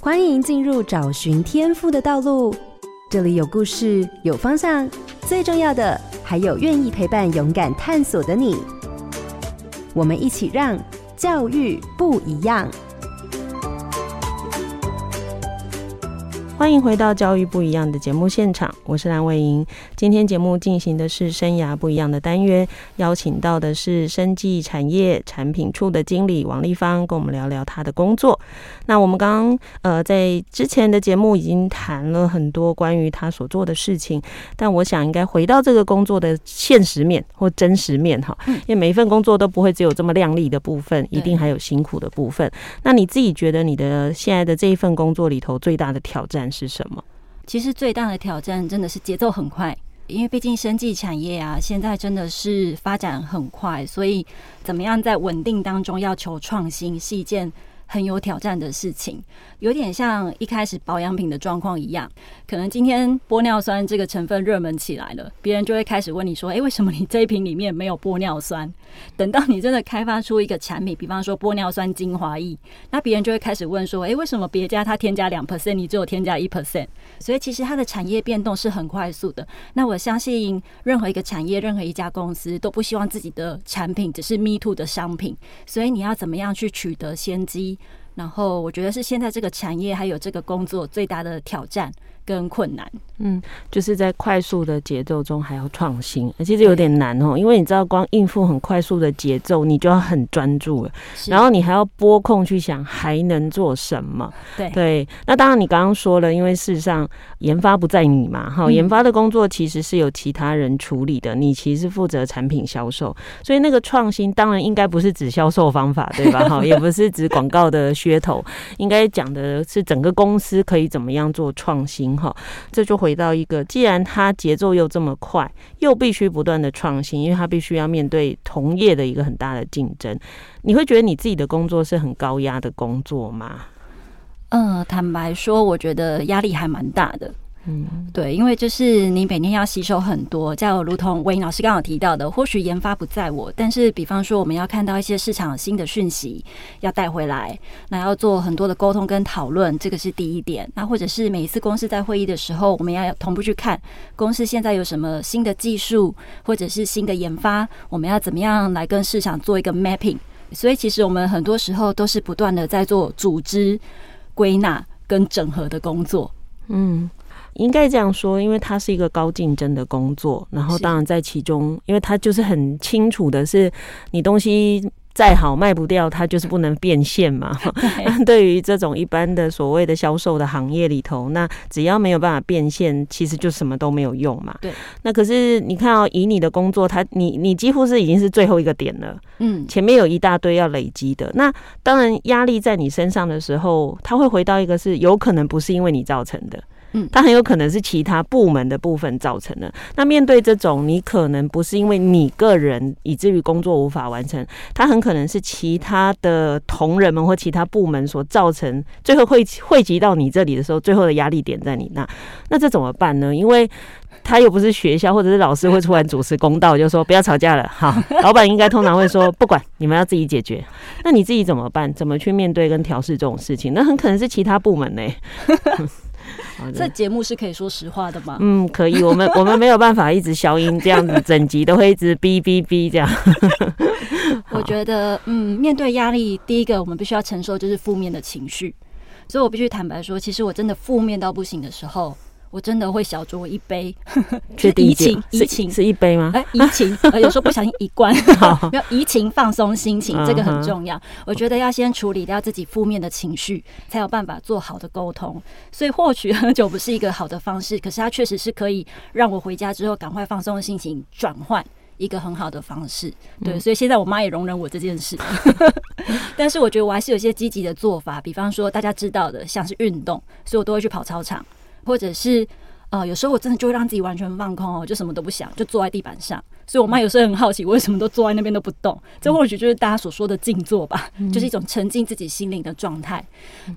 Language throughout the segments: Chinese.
欢迎进入找寻天赋的道路，这里有故事，有方向，最重要的还有愿意陪伴、勇敢探索的你。我们一起让教育不一样。欢迎回到《教育不一样》的节目现场，我是蓝伟莹。今天节目进行的是生涯不一样的单元，邀请到的是生技产业产品处的经理王丽芳，跟我们聊聊她的工作。那我们刚刚呃在之前的节目已经谈了很多关于她所做的事情，但我想应该回到这个工作的现实面或真实面哈，因为每一份工作都不会只有这么亮丽的部分，一定还有辛苦的部分。那你自己觉得你的现在的这一份工作里头最大的挑战是什么？其实最大的挑战真的是节奏很快，因为毕竟生技产业啊，现在真的是发展很快，所以怎么样在稳定当中要求创新是一件很有挑战的事情。有点像一开始保养品的状况一样，可能今天玻尿酸这个成分热门起来了，别人就会开始问你说：“诶，为什么你这一瓶里面没有玻尿酸？”等到你真的开发出一个产品，比方说玻尿酸精华液，那别人就会开始问说：“诶，为什么别家它添加两 percent，你只有添加一 percent？” 所以其实它的产业变动是很快速的。那我相信任何一个产业、任何一家公司都不希望自己的产品只是 me too 的商品，所以你要怎么样去取得先机？然后我觉得是现在这个产业还有这个工作最大的挑战跟困难，嗯，就是在快速的节奏中还要创新，其实有点难哦，因为你知道光应付很快速的节奏，你就要很专注了，然后你还要拨空去想还能做什么，对对。那当然你刚刚说了，因为事实上研发不在你嘛，哈，研发的工作其实是由其他人处理的，你其实负责产品销售，所以那个创新当然应该不是指销售方法，对吧？哈，也不是指广告的噱头，应该讲的是整个公司可以怎么样做创新。好，这就回到一个，既然它节奏又这么快，又必须不断的创新，因为它必须要面对同业的一个很大的竞争。你会觉得你自己的工作是很高压的工作吗？嗯，坦白说，我觉得压力还蛮大的。嗯，对，因为就是你每天要吸收很多，就如同伟莹老师刚好提到的，或许研发不在我，但是比方说我们要看到一些市场新的讯息要带回来，那要做很多的沟通跟讨论，这个是第一点。那或者是每一次公司在会议的时候，我们要同步去看公司现在有什么新的技术或者是新的研发，我们要怎么样来跟市场做一个 mapping。所以其实我们很多时候都是不断的在做组织归纳跟整合的工作。嗯。应该这样说，因为它是一个高竞争的工作，然后当然在其中，因为它就是很清楚的是，你东西再好卖不掉，它就是不能变现嘛。对，对于这种一般的所谓的销售的行业里头，那只要没有办法变现，其实就什么都没有用嘛。对。那可是你看哦，以你的工作，它你你几乎是已经是最后一个点了，嗯，前面有一大堆要累积的。那当然压力在你身上的时候，它会回到一个是有可能不是因为你造成的。嗯，它很有可能是其他部门的部分造成的。那面对这种，你可能不是因为你个人以至于工作无法完成，它很可能是其他的同仁们或其他部门所造成，最后会 汇集到你这里的时候，最后的压力点在你那。那这怎么办呢？因为他又不是学校或者是老师会突然主持公道，就说不要吵架了。好，老板应该通常会说不管，你们要自己解决。那你自己怎么办？怎么去面对跟调试这种事情？那很可能是其他部门呢、这节目是可以说实话的吗？嗯，可以。我们 我们没有办法一直消音，这样子整集都会一直哔哔哔这样。我觉得，嗯，面对压力，第一个我们必须要承受就是负面的情绪，所以我必须坦白说，其实我真的负面到不行的时候。我真的会小酌一杯，是怡情，怡情是一杯吗？哎，怡情，有时候不小心一罐，要 怡情放松心情，这个很重要。我觉得要先处理掉自己负面的情绪，才有办法做好的沟通。所以或许喝酒不是一个好的方式，可是它确实是可以让我回家之后赶快放松心情转换一个很好的方式。对，所以现在我妈也容忍我这件事，但是我觉得我还是有一些积极的做法，比方说大家知道的，像是运动，所以我都会去跑操场。或者是呃，有时候我真的就会让自己完全放空哦，就什么都不想，就坐在地板上。所以我妈有时候很好奇，我为什么都坐在那边都不动。这或许就是大家所说的静坐吧，就是一种沉浸自己心灵的状态。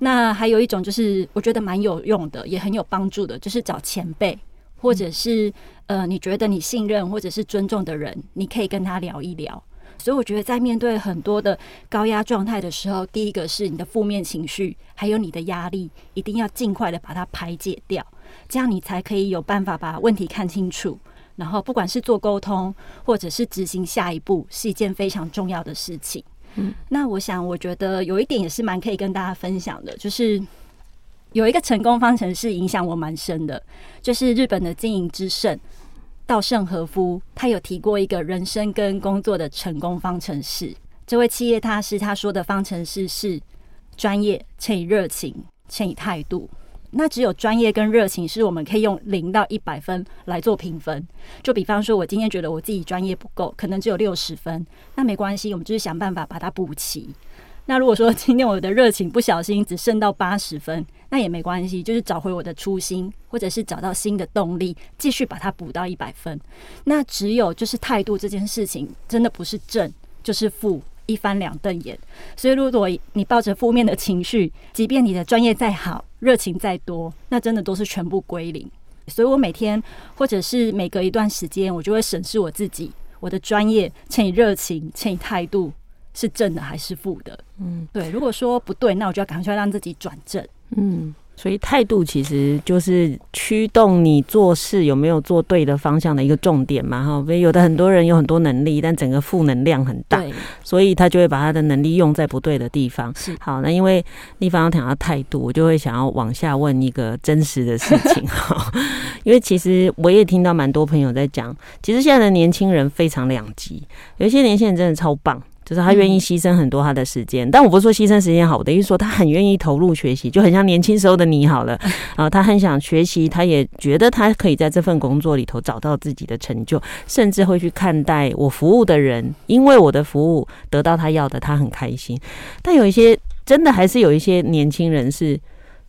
那还有一种就是我觉得蛮有用的，也很有帮助的，就是找前辈，或者是呃，你觉得你信任或者是尊重的人，你可以跟他聊一聊。所以我觉得在面对很多的高压状态的时候，第一个是你的负面情绪，还有你的压力，一定要尽快的把它排解掉，这样你才可以有办法把问题看清楚。然后不管是做沟通，或者是执行下一步，是一件非常重要的事情。嗯，那我想，我觉得有一点也是蛮可以跟大家分享的，就是有一个成功方程式影响我蛮深的，就是日本的经营之圣稻盛和夫，他有提过一个人生跟工作的成功方程式。这位企业大师他说的方程式是专业乘以热情乘以态度。那只有专业跟热情是我们可以用零到一百分来做评分。就比方说，我今天觉得我自己专业不够，可能只有六十分，那没关系，我们就是想办法把它补齐。那如果说今天我的热情不小心只剩到八十分，那也没关系，就是找回我的初心，或者是找到新的动力，继续把它补到一百分。那只有就是态度这件事情，真的不是正就是负。一翻两瞪眼，所以如果你抱着负面的情绪，即便你的专业再好，热情再多，那真的都是全部归零。所以我每天或者是每隔一段时间，我就会审视我自己，我的专业乘以热情乘以态度是正的还是负的？嗯，对。如果说不对，那我就要赶快让自己转正。嗯。所以态度其实就是驱动你做事有没有做对的方向的一个重点嘛，哈。所以有的很多人有很多能力，但整个负能量很大，所以他就会把他的能力用在不对的地方。是好，那因为丽芳要讲到态度，我就会想要往下问一个真实的事情 哈。因为其实我也听到蛮多朋友在讲，其实现在的年轻人非常两极，有一些年轻人真的超棒。就是他愿意牺牲很多他的时间，但我不是说牺牲时间好，我等于说他很愿意投入学习，就很像年轻时候的你好了 啊，他很想学习，他也觉得他可以在这份工作里头找到自己的成就，甚至会去看待我服务的人，因为我的服务得到他要的，他很开心。但有一些真的还是有一些年轻人是，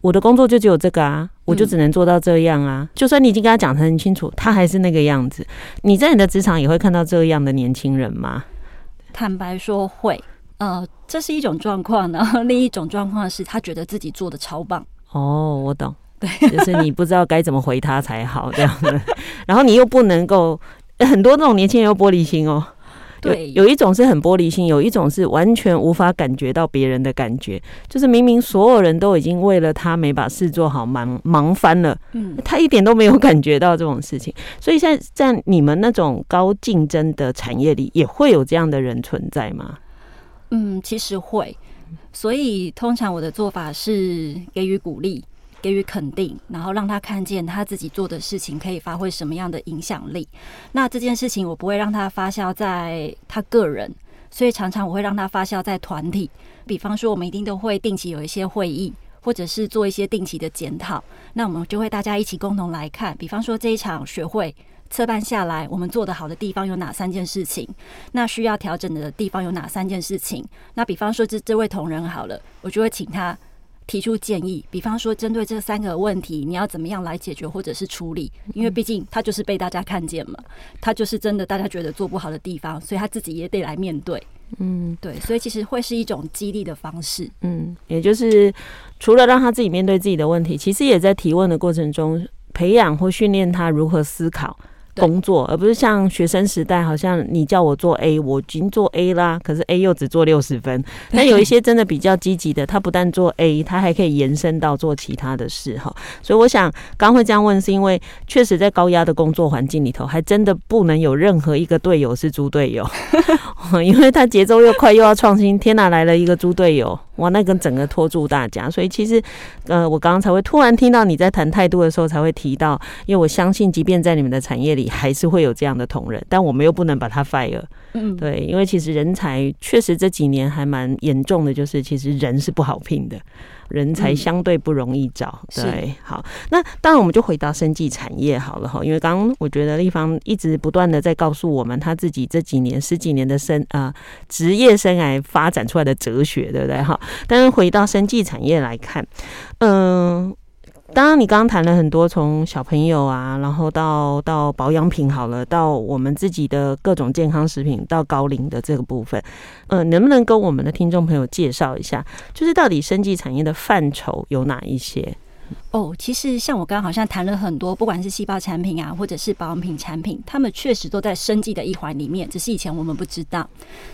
我的工作就只有这个啊，我就只能做到这样啊，就算你已经跟他讲得很清楚，他还是那个样子。你在你的职场也会看到这样的年轻人吗？坦白说会，呃，这是一种状况，然 后另一种状况是他觉得自己做的超棒。哦，我懂，对，就是你不知道该怎么回他才好这样子，然后你又不能够，很多那种年轻人又玻璃心哦。对，有一种是很玻璃心，有一种是完全无法感觉到别人的感觉，就是明明所有人都已经为了他没把事做好忙忙翻了，嗯，他一点都没有感觉到这种事情。所以现在在你们那种高竞争的产业里，也会有这样的人存在吗？嗯，其实会。所以通常我的做法是给予鼓励。给予肯定，然后让他看见他自己做的事情可以发挥什么样的影响力。那这件事情我不会让他发酵在他个人，所以常常我会让他发酵在团体。比方说，我们一定都会定期有一些会议，或者是做一些定期的检讨。那我们就会大家一起共同来看，比方说这一场学会策办下来，我们做得好的地方有哪三件事情？那需要调整的地方有哪三件事情？那比方说这这位同仁好了，我就会请他。提出建议，比方说针对这三个问题，你要怎么样来解决或者是处理？因为毕竟他就是被大家看见嘛，他就是真的大家觉得做不好的地方，所以他自己也得来面对。嗯，对，所以其实会是一种激励的方式。嗯，也就是除了让他自己面对自己的问题，其实也在提问的过程中培养或训练他如何思考。工作，而不是像学生时代，好像你叫我做 A，我已经做 A 啦，可是 A 又只做六十分。但有一些真的比较积极的，他不但做 A，他还可以延伸到做其他的事哈。所以我想，刚会这样问，是因为确实在高压的工作环境里头，还真的不能有任何一个队友是猪队友，因为他节奏又快又要创新。天哪，来了一个猪队友，哇，那跟整个拖住大家。所以其实，呃，我刚刚才会突然听到你在谈态度的时候，才会提到，因为我相信，即便在你们的产业里。还是会有这样的同仁，但我们又不能把他 fire。嗯，对，因为其实人才确实这几年还蛮严重的，就是其实人是不好聘的，人才相对不容易找。嗯、对，好，那当然我们就回到生技产业好了哈，因为刚刚我觉得丽芳一直不断的在告诉我们他自己这几年十几年的生啊、呃、职业生涯发展出来的哲学，对不对？哈，但是回到生技产业来看，嗯、呃。当然，你刚刚谈了很多，从小朋友啊，然后到到保养品好了，到我们自己的各种健康食品，到高龄的这个部分，呃，能不能跟我们的听众朋友介绍一下，就是到底生技产业的范畴有哪一些？哦，其实像我刚刚好像谈了很多，不管是细胞产品啊，或者是保养品产品，他们确实都在生技的一环里面，只是以前我们不知道。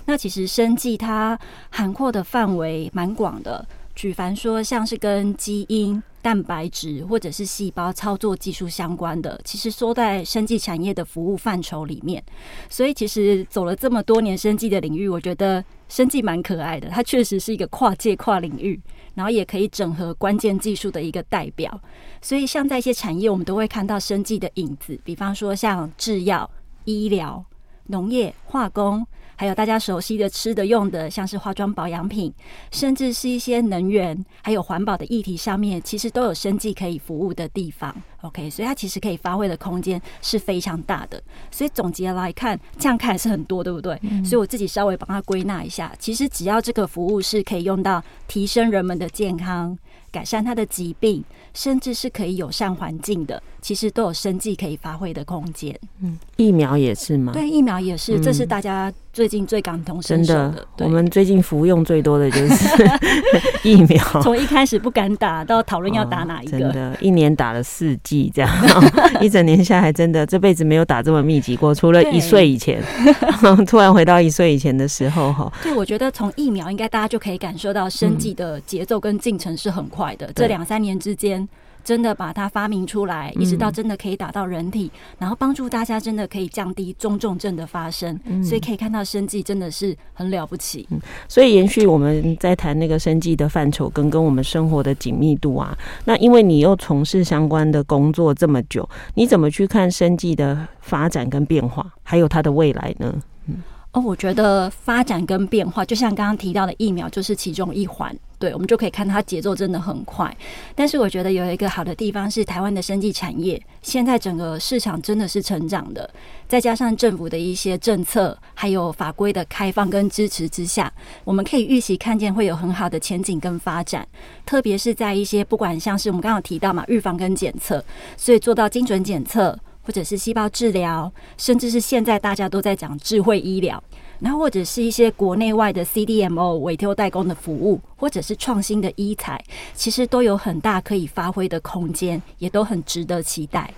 那其实生技它涵括的范围蛮广的，举凡说像是跟基因。蛋白质或者是细胞操作技术相关的，其实说在生技产业的服务范畴里面，所以其实走了这么多年生技的领域，我觉得生技蛮可爱的。它确实是一个跨界跨领域，然后也可以整合关键技术的一个代表。所以像在一些产业，我们都会看到生技的影子，比方说像制药、医疗、农业、化工。还有大家熟悉的吃的用的，像是化妆保养品，甚至是一些能源，还有环保的议题上面，其实都有生计可以服务的地方。OK，所以它其实可以发挥的空间是非常大的。所以总结来看，这样看是很多，对不对？嗯。所以我自己稍微帮它归纳一下，其实只要这个服务是可以用到提升人们的健康。改善他的疾病，甚至是可以友善环境的，其实都有生计可以发挥的空间。嗯，疫苗也是吗？对，疫苗也是，嗯、这是大家最近最感同身受的。的我们最近服用最多的就是 疫苗，从一开始不敢打，到讨论要打哪一个，哦、真的，一年打了四剂这样，一整年下来，真的这辈子没有打这么密集过，除了一岁以前，突然回到一岁以前的时候哈。对，我觉得从疫苗应该大家就可以感受到生计的节奏跟进程是很快。快的，这两三年之间，真的把它发明出来，一直到真的可以打到人体，然后帮助大家真的可以降低中重症的发生，所以可以看到生计真的是很了不起。嗯，所以延续我们在谈那个生计的范畴跟跟我们生活的紧密度啊，那因为你又从事相关的工作这么久，你怎么去看生计的发展跟变化，还有它的未来呢？嗯。哦，我觉得发展跟变化，就像刚刚提到的疫苗，就是其中一环。对，我们就可以看它节奏真的很快。但是我觉得有一个好的地方是，台湾的生技产业现在整个市场真的是成长的，再加上政府的一些政策，还有法规的开放跟支持之下，我们可以预期看见会有很好的前景跟发展。特别是在一些不管像是我们刚刚提到嘛，预防跟检测，所以做到精准检测。或者是细胞治疗，甚至是现在大家都在讲智慧医疗，然后或者是一些国内外的 CDMO 委托代工的服务，或者是创新的医材，其实都有很大可以发挥的空间，也都很值得期待。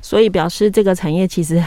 所以表示这个产业其实。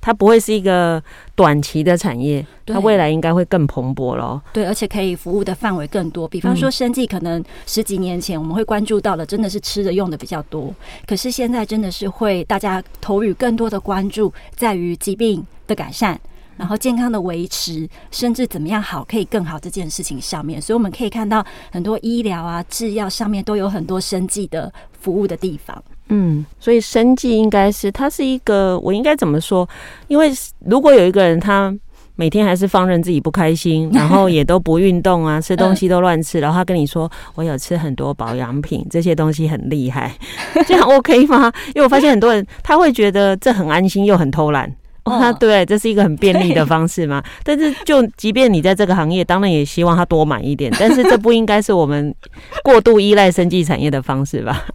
它不会是一个短期的产业，它未来应该会更蓬勃咯。对，而且可以服务的范围更多。比方说，生计可能十几年前我们会关注到的，真的是吃的用的比较多。可是现在真的是会大家投予更多的关注，在于疾病的改善，然后健康的维持，甚至怎么样好可以更好这件事情上面。所以我们可以看到很多医疗啊、制药上面都有很多生计的服务的地方。嗯，所以生计应该是它是一个，我应该怎么说？因为如果有一个人他每天还是放任自己不开心，然后也都不运动啊，吃东西都乱吃，然后他跟你说我有吃很多保养品，这些东西很厉害，这样 OK 吗？因为我发现很多人他会觉得这很安心又很偷懒，哦，对，这是一个很便利的方式嘛。但是就即便你在这个行业，当然也希望他多买一点，但是这不应该是我们过度依赖生技产业的方式吧？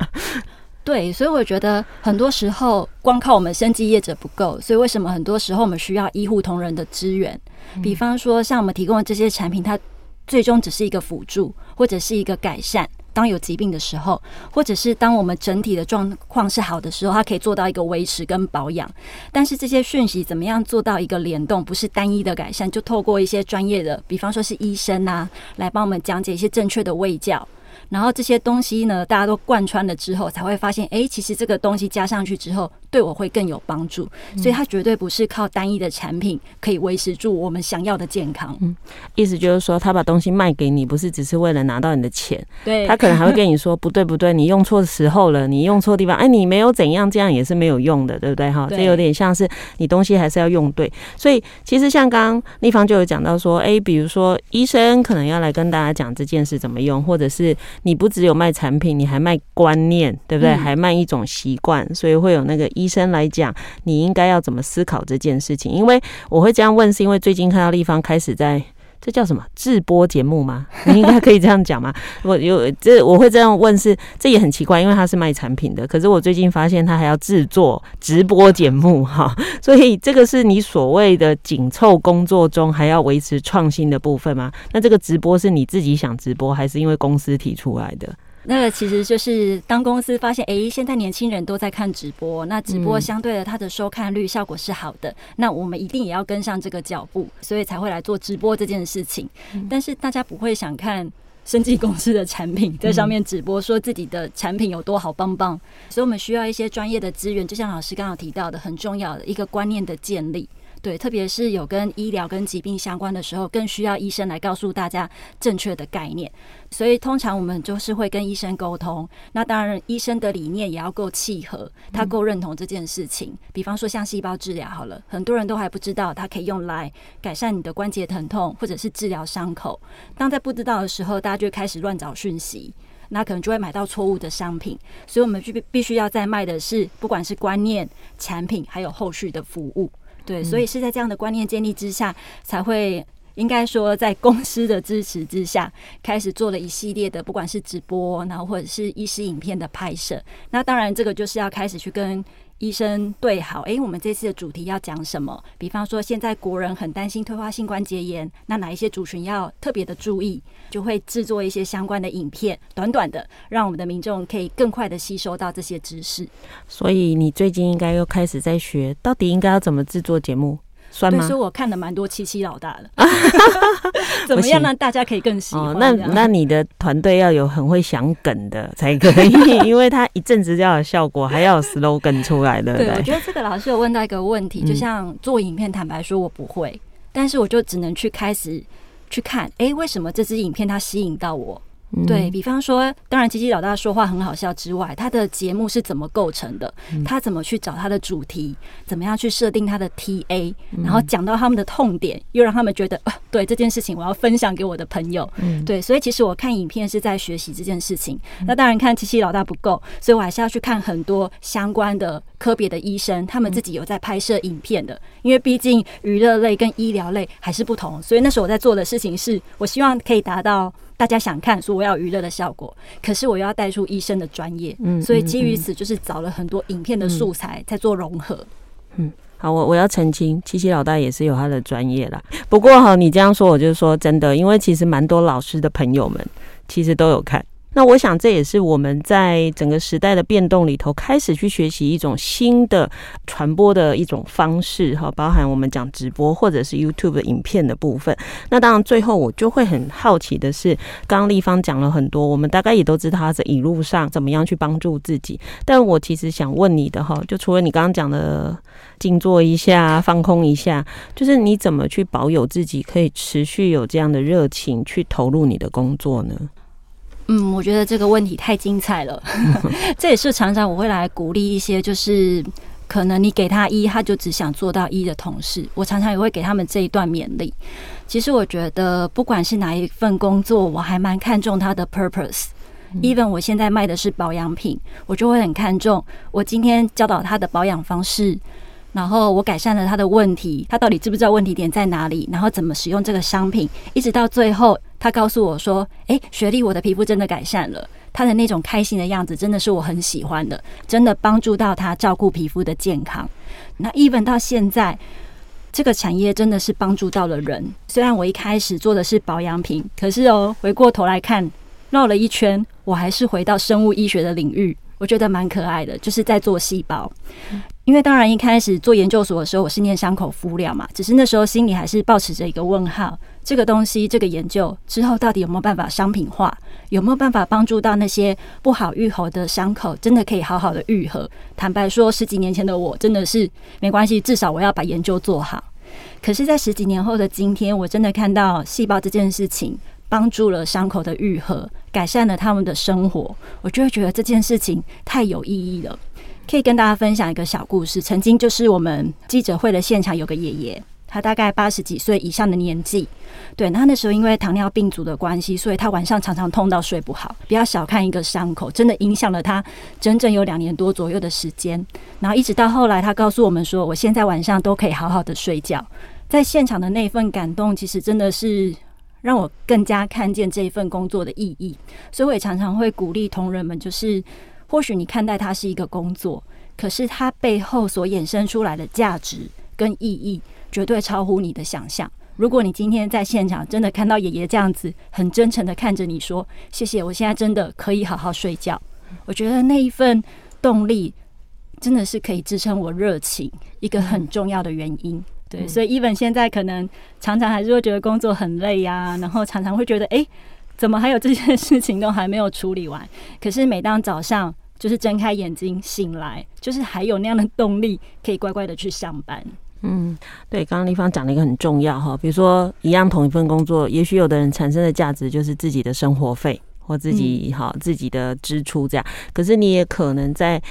对，所以我觉得很多时候光靠我们生技业者不够，所以为什么很多时候我们需要医护同仁的支援？比方说，像我们提供的这些产品，它最终只是一个辅助，或者是一个改善。当有疾病的时候，或者是当我们整体的状况是好的时候，它可以做到一个维持跟保养。但是这些讯息怎么样做到一个联动，不是单一的改善，就透过一些专业的，比方说是医生啊，来帮我们讲解一些正确的喂教。然后这些东西呢，大家都贯穿了之后，才会发现，哎，其实这个东西加上去之后，对我会更有帮助。所以它绝对不是靠单一的产品可以维持住我们想要的健康。嗯，意思就是说，他把东西卖给你，不是只是为了拿到你的钱。对，他可能还会跟你说，不对不对，你用错时候了，你用错地方，哎，你没有怎样，这样也是没有用的，对不对？哈，这有点像是你东西还是要用对。所以其实像刚刚丽芳就有讲到说，哎，比如说医生可能要来跟大家讲这件事怎么用，或者是。你不只有卖产品，你还卖观念，对不对？还卖一种习惯，所以会有那个医生来讲，你应该要怎么思考这件事情。因为我会这样问，是因为最近看到立方开始在。这叫什么直播节目吗？你应该可以这样讲吗？我有这我会这样问是，这也很奇怪，因为他是卖产品的。可是我最近发现他还要制作直播节目哈，所以这个是你所谓的紧凑工作中还要维持创新的部分吗？那这个直播是你自己想直播，还是因为公司提出来的？那个其实就是当公司发现，哎，现在年轻人都在看直播，那直播相对的它的收看率效果是好的，那我们一定也要跟上这个脚步，所以才会来做直播这件事情。但是大家不会想看生技公司的产品在上面直播，说自己的产品有多好棒棒，所以我们需要一些专业的资源，就像老师刚刚提到的，很重要的一个观念的建立。对，特别是有跟医疗跟疾病相关的时候，更需要医生来告诉大家正确的概念。所以通常我们就是会跟医生沟通。那当然，医生的理念也要够契合，他够认同这件事情。比方说像细胞治疗好了，很多人都还不知道它可以用来改善你的关节疼痛，或者是治疗伤口。当在不知道的时候，大家就开始乱找讯息，那可能就会买到错误的商品。所以我们必必须要在卖的是，不管是观念、产品，还有后续的服务。对，所以是在这样的观念建立之下，才会应该说在公司的支持之下，开始做了一系列的，不管是直播，然后或者是医师影片的拍摄。那当然，这个就是要开始去跟。医生对好，哎、我们这次的主题要讲什么？比方说，现在国人很担心退化性关节炎，那哪一些族群要特别的注意？就会制作一些相关的影片，短短的，让我们的民众可以更快的吸收到这些知识。所以，你最近应该又开始在学，到底应该要怎么制作节目？所以我看了蛮多七七老大的，怎么样让大家可以更喜欢？哦、那那你的团队要有很会想梗的才可以，因为他一阵子就要有效果，还要有 slogan 出来的。对，我觉得这个老师有问到一个问题，就像做影片，坦白说我不会，但是我就只能去开始去看，哎、欸，为什么这支影片它吸引到我？对，比方说，当然，七七老大说话很好笑之外，他的节目是怎么构成的？他怎么去找他的主题？怎么样去设定他的 TA？然后讲到他们的痛点，又让他们觉得啊，对这件事情我要分享给我的朋友。对，所以其实我看影片是在学习这件事情。那当然看七七老大不够，所以我还是要去看很多相关的科别的医生，他们自己有在拍摄影片的。因为毕竟娱乐类跟医疗类还是不同，所以那时候我在做的事情是我希望可以达到。大家想看，说我要娱乐的效果，可是我又要带出医生的专业，嗯，所以基于此，就是找了很多影片的素材，在做融合。嗯，好，我我要澄清，七七老大也是有他的专业啦。不过哈，你这样说，我就说真的，因为其实蛮多老师的朋友们其实都有看。那我想，这也是我们在整个时代的变动里头，开始去学习一种新的传播的一种方式哈，包含我们讲直播或者是 YouTube 的影片的部分。那当然，最后我就会很好奇的是，刚刚丽芳讲了很多，我们大概也都知道他在一路上怎么样去帮助自己。但我其实想问你的哈，就除了你刚刚讲的静坐一下、放空一下，就是你怎么去保有自己可以持续有这样的热情去投入你的工作呢？嗯，我觉得这个问题太精彩了。这也是常常我会来鼓励一些，就是可能你给他一，他就只想做到一的同事。我常常也会给他们这一段勉励。其实我觉得，不管是哪一份工作，我还蛮看重他的 purpose。Even 我现在卖的是保养品，我就会很看重我今天教导他的保养方式。然后我改善了他的问题，他到底知不知道问题点在哪里？然后怎么使用这个商品？一直到最后，他告诉我说：“诶，雪莉，我的皮肤真的改善了。”他的那种开心的样子，真的是我很喜欢的，真的帮助到他照顾皮肤的健康。那 even 到现在，这个产业真的是帮助到了人。虽然我一开始做的是保养品，可是哦，回过头来看，绕了一圈，我还是回到生物医学的领域。我觉得蛮可爱的，就是在做细胞。因为当然一开始做研究所的时候，我是念伤口敷料嘛，只是那时候心里还是保持着一个问号：这个东西，这个研究之后到底有没有办法商品化？有没有办法帮助到那些不好愈合的伤口，真的可以好好的愈合？坦白说，十几年前的我真的是没关系，至少我要把研究做好。可是，在十几年后的今天，我真的看到细胞这件事情。帮助了伤口的愈合，改善了他们的生活，我就会觉得这件事情太有意义了。可以跟大家分享一个小故事。曾经就是我们记者会的现场，有个爷爷，他大概八十几岁以上的年纪，对，那那时候因为糖尿病足的关系，所以他晚上常常痛到睡不好。不要小看一个伤口，真的影响了他整整有两年多左右的时间。然后一直到后来，他告诉我们说：“我现在晚上都可以好好的睡觉。”在现场的那份感动，其实真的是。让我更加看见这一份工作的意义，所以我也常常会鼓励同仁们，就是或许你看待它是一个工作，可是它背后所衍生出来的价值跟意义，绝对超乎你的想象。如果你今天在现场真的看到爷爷这样子很真诚的看着你说谢谢，我现在真的可以好好睡觉。我觉得那一份动力真的是可以支撑我热情一个很重要的原因。对，所以 Even 现在可能常常还是会觉得工作很累呀，然后常常会觉得哎，怎么还有这些事情都还没有处理完？可是每当早上就是睁开眼睛醒来，就是还有那样的动力可以乖乖的去上班。嗯，对，刚刚丽芳讲了一个很重要哈，比如说一样同一份工作，也许有的人产生的价值就是自己的生活费或自己哈、嗯、自己的支出这样，可是你也可能在。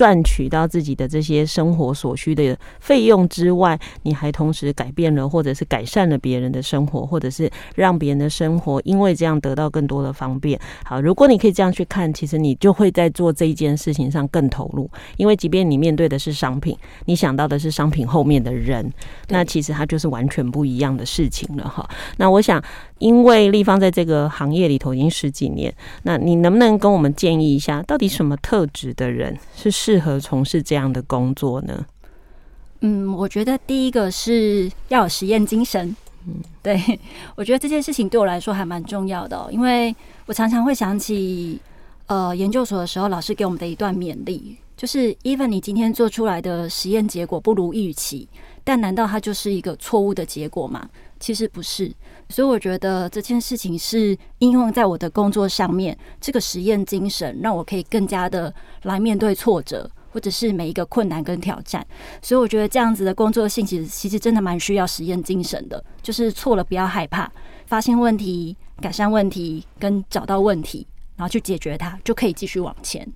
赚取到自己的这些生活所需的费用之外，你还同时改变了或者是改善了别人的生活，或者是让别人的生活因为这样得到更多的方便。好，如果你可以这样去看，其实你就会在做这一件事情上更投入，因为即便你面对的是商品，你想到的是商品后面的人，那其实它就是完全不一样的事情了哈。那我想。因为立方在这个行业里头已经十几年，那你能不能跟我们建议一下，到底什么特质的人是适合从事这样的工作呢？嗯，我觉得第一个是要有实验精神。嗯，对，我觉得这件事情对我来说还蛮重要的哦，因为我常常会想起，呃，研究所的时候老师给我们的一段勉励，就是 even 你今天做出来的实验结果不如预期，但难道它就是一个错误的结果吗？其实不是。所以我觉得这件事情是应用在我的工作上面，这个实验精神让我可以更加的来面对挫折，或者是每一个困难跟挑战。所以我觉得这样子的工作性质其实真的蛮需要实验精神的，就是错了不要害怕，发现问题、改善问题跟找到问题，然后去解决它，就可以继续往前。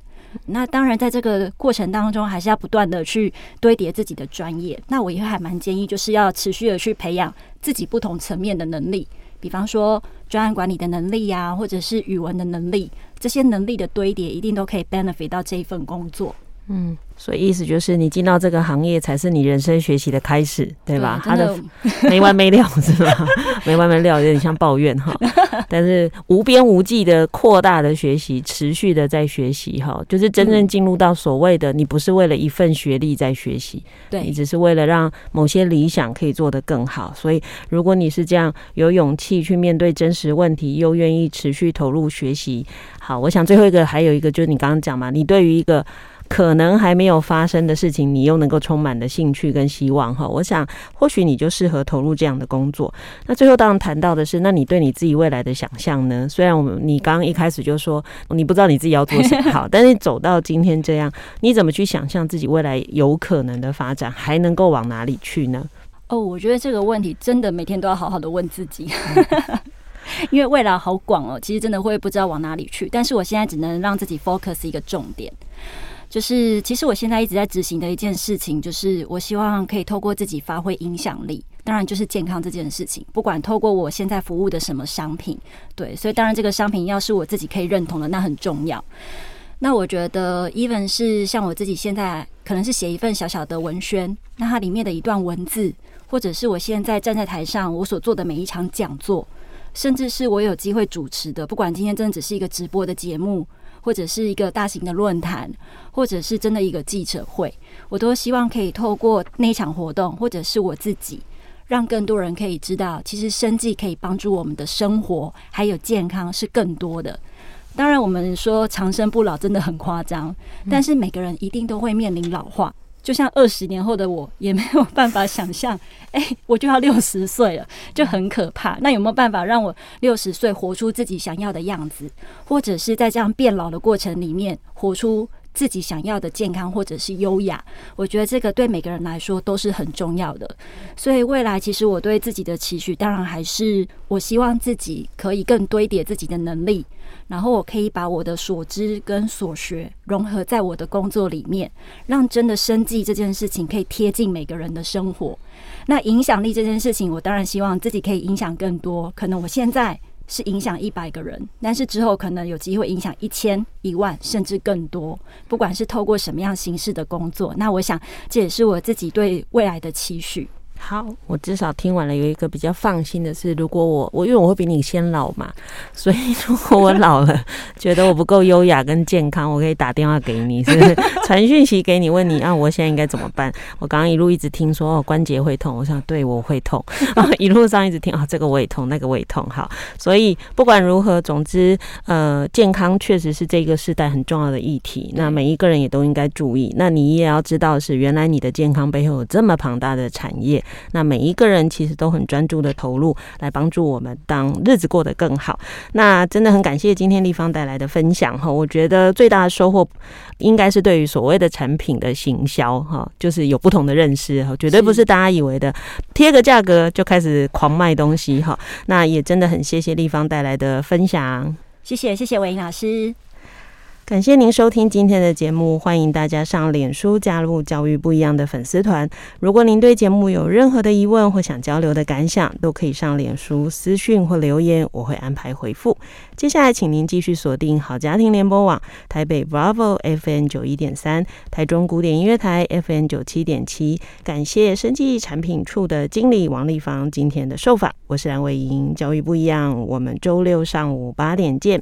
那当然，在这个过程当中，还是要不断的去堆叠自己的专业。那我也还蛮建议，就是要持续的去培养自己不同层面的能力，比方说专案管理的能力呀，或者是语文的能力，这些能力的堆叠，一定都可以 benefit 到这一份工作。嗯。所以意思就是，你进到这个行业才是你人生学习的开始，对吧？他的 没完没了是吧？没完没了，有点像抱怨哈。但是无边无际的扩大的学习，持续的在学习哈，就是真正进入到所谓的你不是为了一份学历在学习，对，你只是为了让某些理想可以做得更好。所以如果你是这样有勇气去面对真实问题，又愿意持续投入学习，好，我想最后一个还有一个就是你刚刚讲嘛，你对于一个。可能还没有发生的事情，你又能够充满了兴趣跟希望哈。我想，或许你就适合投入这样的工作。那最后当然谈到的是，那你对你自己未来的想象呢？虽然我们你刚刚一开始就说你不知道你自己要做什么 好，但是走到今天这样，你怎么去想象自己未来有可能的发展，还能够往哪里去呢？哦，我觉得这个问题真的每天都要好好的问自己，因为未来好广哦，其实真的会不知道往哪里去。但是我现在只能让自己 focus 一个重点。就是，其实我现在一直在执行的一件事情，就是我希望可以透过自己发挥影响力。当然，就是健康这件事情，不管透过我现在服务的什么商品，对，所以当然这个商品要是我自己可以认同的，那很重要。那我觉得，even 是像我自己现在可能是写一份小小的文宣，那它里面的一段文字，或者是我现在站在台上我所做的每一场讲座，甚至是我有机会主持的，不管今天真的只是一个直播的节目。或者是一个大型的论坛，或者是真的一个记者会，我都希望可以透过那场活动，或者是我自己，让更多人可以知道，其实生计可以帮助我们的生活，还有健康是更多的。当然，我们说长生不老真的很夸张，但是每个人一定都会面临老化。就像二十年后的我，也没有办法想象，哎、我就要六十岁了，就很可怕。那有没有办法让我六十岁活出自己想要的样子，或者是在这样变老的过程里面，活出自己想要的健康或者是优雅？我觉得这个对每个人来说都是很重要的。所以未来，其实我对自己的期许，当然还是我希望自己可以更堆叠自己的能力。然后我可以把我的所知跟所学融合在我的工作里面，让真的生计这件事情可以贴近每个人的生活。那影响力这件事情，我当然希望自己可以影响更多。可能我现在是影响一百个人，但是之后可能有机会影响一千、一万，甚至更多。不管是透过什么样形式的工作，那我想这也是我自己对未来的期许。好，我至少听完了，有一个比较放心的是，如果我我因为我会比你先老嘛，所以如果我老了 觉得我不够优雅跟健康，我可以打电话给你，是不是 传讯息给你，问你啊，我现在应该怎么办？我刚刚一路一直听说哦，关节会痛，我想对我会痛，然后一路上一直听啊，这个我也痛，那个我也痛，好，所以不管如何，总之呃，健康确实是这个时代很重要的议题，那每一个人也都应该注意。那你也要知道是原来你的健康背后有这么庞大的产业。那每一个人其实都很专注的投入，来帮助我们当日子过得更好。那真的很感谢今天丽芳带来的分享哈，我觉得最大的收获应该是对于所谓的产品的行销哈，就是有不同的认识哈，绝对不是大家以为的贴个价格就开始狂卖东西哈。那也真的很谢谢丽芳带来的分享，谢谢谢谢韦老师。感谢您收听今天的节目，欢迎大家上脸书加入“教育不一样”的粉丝团。如果您对节目有任何的疑问或想交流的感想，都可以上脸书私讯或留言，我会安排回复。接下来，请您继续锁定好家庭联播网台北 Bravo FM 九一点三、台中古典音乐台 FM 九七点七。感谢生技产品处的经理王丽芳今天的受访，我是蓝伟莹，教育不一样，我们周六上午八点见。